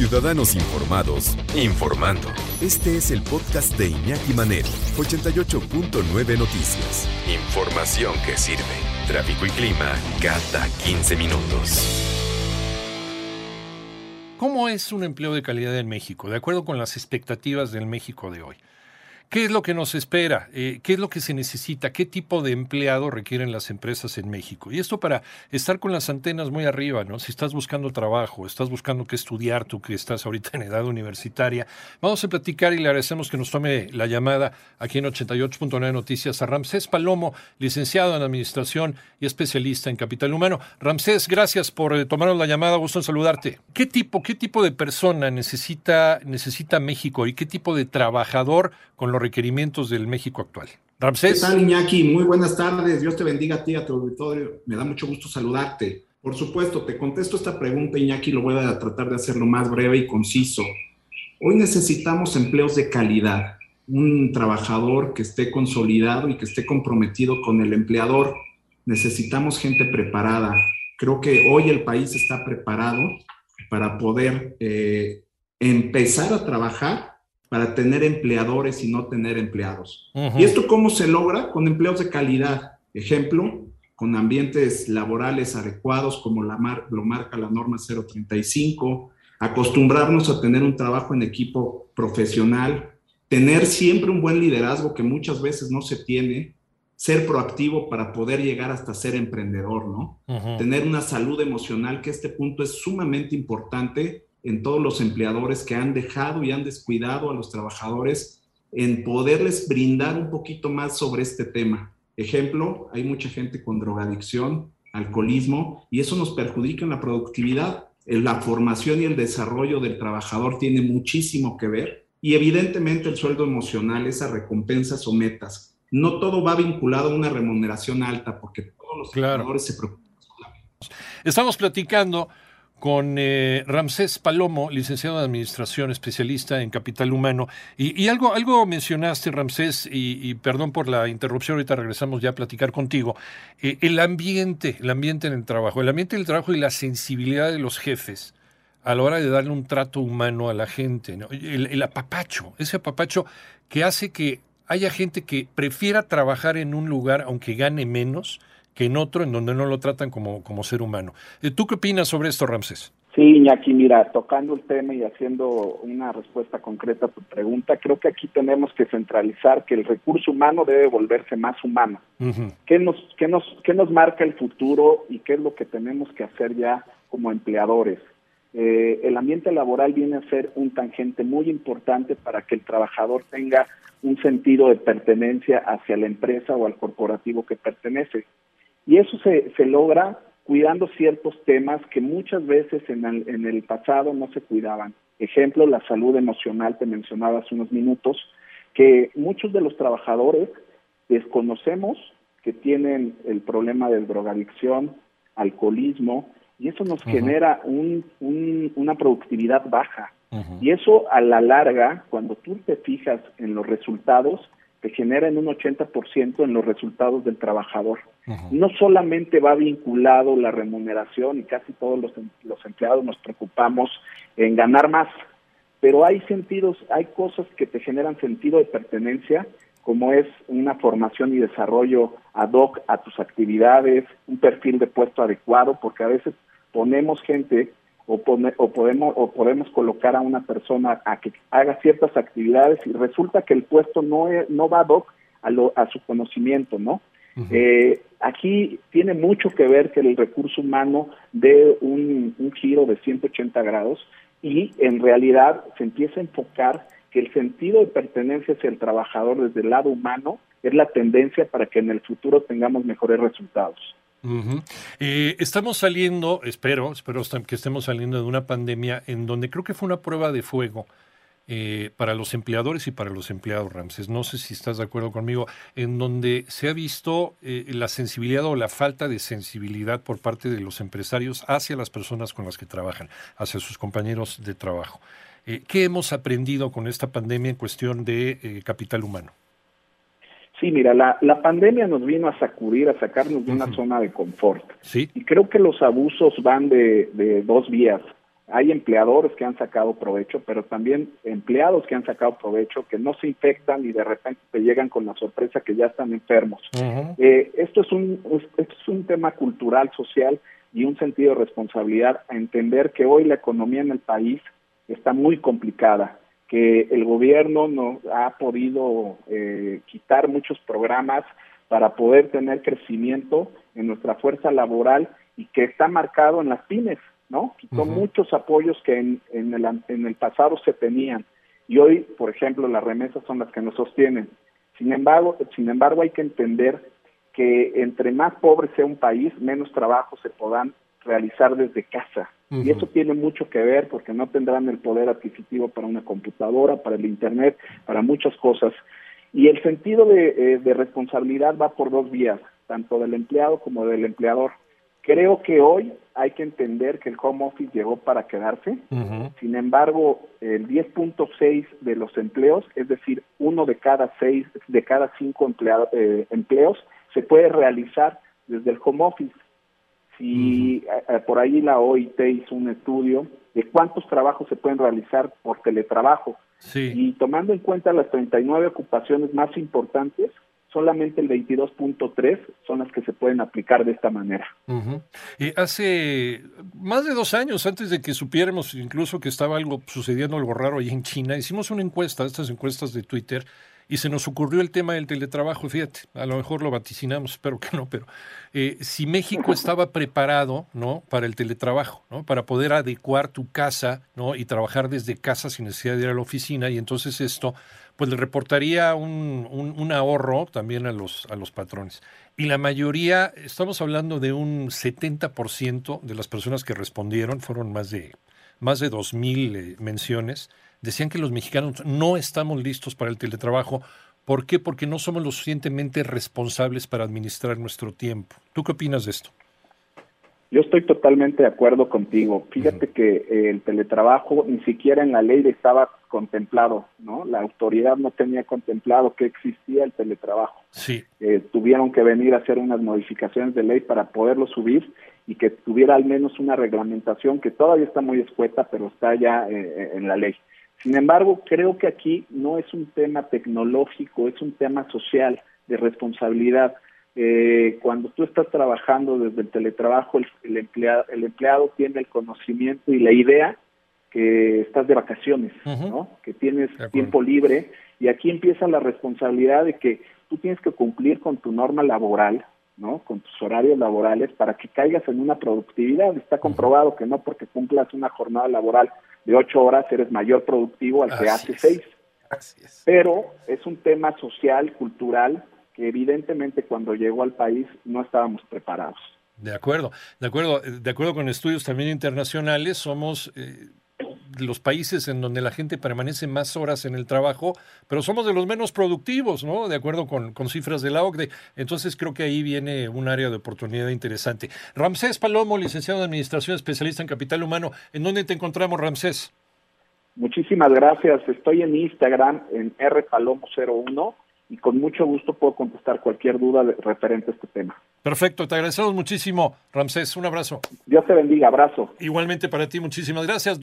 Ciudadanos Informados, informando. Este es el podcast de Iñaki Manero, 88.9 Noticias. Información que sirve. Tráfico y clima cada 15 minutos. ¿Cómo es un empleo de calidad en México, de acuerdo con las expectativas del México de hoy? ¿Qué es lo que nos espera? Eh, ¿Qué es lo que se necesita? ¿Qué tipo de empleado requieren las empresas en México? Y esto para estar con las antenas muy arriba, ¿no? Si estás buscando trabajo, estás buscando qué estudiar, tú que estás ahorita en edad universitaria, vamos a platicar y le agradecemos que nos tome la llamada aquí en 88.9 Noticias a Ramsés Palomo, licenciado en Administración y especialista en Capital Humano. Ramsés, gracias por eh, tomarnos la llamada, gusto en saludarte. ¿Qué tipo, qué tipo de persona necesita, necesita México y qué tipo de trabajador con los requerimientos del México actual. Ramsés. ¿Qué tal, Iñaki? Muy buenas tardes. Dios te bendiga a ti, a tu auditorio. Me da mucho gusto saludarte. Por supuesto, te contesto esta pregunta, Iñaki, lo voy a tratar de hacerlo más breve y conciso. Hoy necesitamos empleos de calidad, un trabajador que esté consolidado y que esté comprometido con el empleador. Necesitamos gente preparada. Creo que hoy el país está preparado para poder eh, empezar a trabajar para tener empleadores y no tener empleados. ¿Y esto cómo se logra? Con empleos de calidad. Ejemplo, con ambientes laborales adecuados como la lo marca la norma 035, acostumbrarnos a tener un trabajo en equipo profesional, tener siempre un buen liderazgo que muchas veces no se tiene, ser proactivo para poder llegar hasta ser emprendedor, ¿no? Tener una salud emocional, que este punto es sumamente importante en todos los empleadores que han dejado y han descuidado a los trabajadores en poderles brindar un poquito más sobre este tema. Ejemplo, hay mucha gente con drogadicción, alcoholismo, y eso nos perjudica en la productividad. La formación y el desarrollo del trabajador tiene muchísimo que ver y evidentemente el sueldo emocional, esas recompensas o metas. No todo va vinculado a una remuneración alta porque todos los trabajadores se preocupan. Estamos platicando con eh, Ramsés Palomo, licenciado en Administración, especialista en Capital Humano. Y, algo, algo mencionaste, Ramsés, y, perdón por la interrupción, ahorita regresamos ya a platicar contigo, eh, el ambiente, el ambiente en el trabajo, el ambiente del trabajo y la sensibilidad de los jefes a la hora de darle un trato humano a la gente, el, el apapacho, ese apapacho que hace que haya gente que prefiera trabajar en un lugar aunque gane menos, que en otro en donde no lo tratan como, como ser humano. Eh, ¿Tú qué opinas sobre esto, Ramses? Sí, Iñaki, mira, tocando el tema y haciendo una respuesta concreta a tu pregunta, creo que aquí tenemos que centralizar que el recurso humano debe volverse más humano. ¿Qué, nos, qué, nos, ¿Qué nos marca el futuro y qué es lo que tenemos que hacer ya como empleadores? Eh, el ambiente laboral viene a ser un tangente muy importante para que el trabajador tenga un sentido de pertenencia hacia la empresa o al corporativo que pertenece. Y eso se, se logra cuidando ciertos temas que muchas veces en el, en el pasado no se cuidaban. Ejemplo, la salud emocional, te mencionaba hace unos minutos, que muchos de los trabajadores desconocemos que tienen el problema de drogadicción, alcoholismo, y eso nos genera un, una productividad baja. Y eso a la larga, cuando tú te fijas en los resultados, te genera en un 80% en los resultados del trabajador. No solamente va vinculado la remuneración y casi todos los, los empleados nos preocupamos en ganar más, pero hay sentidos, hay cosas que te generan sentido de pertenencia, como es una formación y desarrollo ad hoc a tus actividades, un perfil de puesto adecuado, porque a veces ponemos gente o, o, podemos, o podemos colocar a una persona a que haga ciertas actividades y resulta que el puesto no, no va doc a, lo, a su conocimiento, ¿no? eh, aquí tiene mucho que ver que el recurso humano dé un, un giro de 180 grados y en realidad se empieza a enfocar que el sentido de pertenencia hacia el trabajador desde el lado humano es la tendencia para que en el futuro tengamos mejores resultados. Eh, estamos saliendo, espero, espero que estemos saliendo de una pandemia en donde creo que fue una prueba de fuego eh, para los empleadores y para los empleados, Ramses. No sé si estás de acuerdo conmigo, en donde se ha visto eh, la sensibilidad o la falta de sensibilidad por parte de los empresarios hacia las personas con las que trabajan, hacia sus compañeros de trabajo. ¿Qué hemos aprendido con esta pandemia en cuestión de capital humano? Sí, mira, la, la pandemia nos vino a sacudir, a sacarnos de una zona de confort. Sí. Y creo que los abusos van de, de dos vías. hay empleadores que han sacado provecho, pero también empleados que han sacado provecho, que no se infectan y de repente te llegan con la sorpresa que ya están enfermos. Eh, esto, es un, esto es un tema cultural, social y un sentido de responsabilidad a entender que hoy la economía en el país está muy complicada, que el gobierno no ha podido eh, quitar muchos programas para poder tener crecimiento en nuestra fuerza laboral y que está marcado en las pymes. ¿no? Quitó muchos apoyos que en, en, el, en el pasado se tenían y hoy, por ejemplo, las remesas son las que nos sostienen. Sin embargo, sin embargo, hay que entender que entre más pobre sea un país, menos trabajo se podrán realizar desde casa. Y eso tiene mucho que ver porque no tendrán el poder adquisitivo para una computadora, para el Internet, para muchas cosas. Y el sentido de, eh, de responsabilidad va por dos vías, tanto del empleado como del empleador. Creo que hoy hay que entender que el home office llegó para quedarse. Sin embargo, el 10.6 de los empleos, es decir, uno de cada seis, de cada cinco eh, empleos, se puede realizar desde el home office. Si eh, por ahí la OIT hizo un estudio de cuántos trabajos se pueden realizar por teletrabajo. Y tomando en cuenta las 39 ocupaciones más importantes, solamente el 22.3 son las que se pueden aplicar de esta manera. y hace más de dos años, antes de que supiéramos incluso que estaba algo sucediendo algo raro ahí en China, hicimos una encuesta, estas encuestas de Twitter, y se nos ocurrió el tema del teletrabajo. Fíjate, a lo mejor lo vaticinamos, espero que no, pero eh, si México estaba preparado ¿no? para el teletrabajo, ¿no? para poder adecuar tu casa ¿no? y trabajar desde casa sin necesidad de ir a la oficina, y entonces esto pues le reportaría un, un, ahorro también a los, a los patrones. Y la mayoría, estamos hablando de un 70% de las personas que respondieron, fueron más de, más de 2.000 eh, menciones, decían que los mexicanos no estamos listos para el teletrabajo. ¿Por qué? Porque no somos lo suficientemente responsables para administrar nuestro tiempo. ¿Tú qué opinas de esto? Yo estoy totalmente de acuerdo contigo. Fíjate que el teletrabajo ni siquiera en la ley estaba contemplado, ¿no? La autoridad no tenía contemplado que existía el teletrabajo. Sí. Eh, tuvieron que venir a hacer unas modificaciones de ley para poderlo subir y que tuviera al menos una reglamentación que todavía está muy escueta, pero está ya eh, eh, en la ley. Sin embargo, creo que aquí no es un tema tecnológico, es un tema social, de responsabilidad. Cuando tú estás trabajando desde el teletrabajo, el, empleado, el empleado tiene el conocimiento y la idea que estás de vacaciones, ¿no? Que tienes tiempo libre y aquí empieza la responsabilidad de que tú tienes que cumplir con tu norma laboral, ¿no? Con tus horarios laborales para que caigas en una productividad. Está comprobado que no porque cumplas una jornada laboral de ocho horas eres mayor productivo al que hace seis. Pero es un tema social, cultural, que evidentemente cuando llegó al país no estábamos preparados. De acuerdo, de acuerdo, de acuerdo con estudios también internacionales, somos eh, los países en donde la gente permanece más horas en el trabajo, pero somos de los menos productivos, ¿no? De acuerdo con, cifras de la OCDE. Entonces creo que ahí viene un área de oportunidad interesante. Ramsés Palomo, licenciado en Administración, especialista en Capital Humano. ¿En dónde te encontramos, Ramsés? Muchísimas gracias. Estoy en Instagram, en rpalomo01 y con mucho gusto puedo contestar cualquier duda referente a este tema. Perfecto, te agradecemos muchísimo, Ramsés. Un abrazo. Dios te bendiga, abrazo. Igualmente para ti, muchísimas gracias.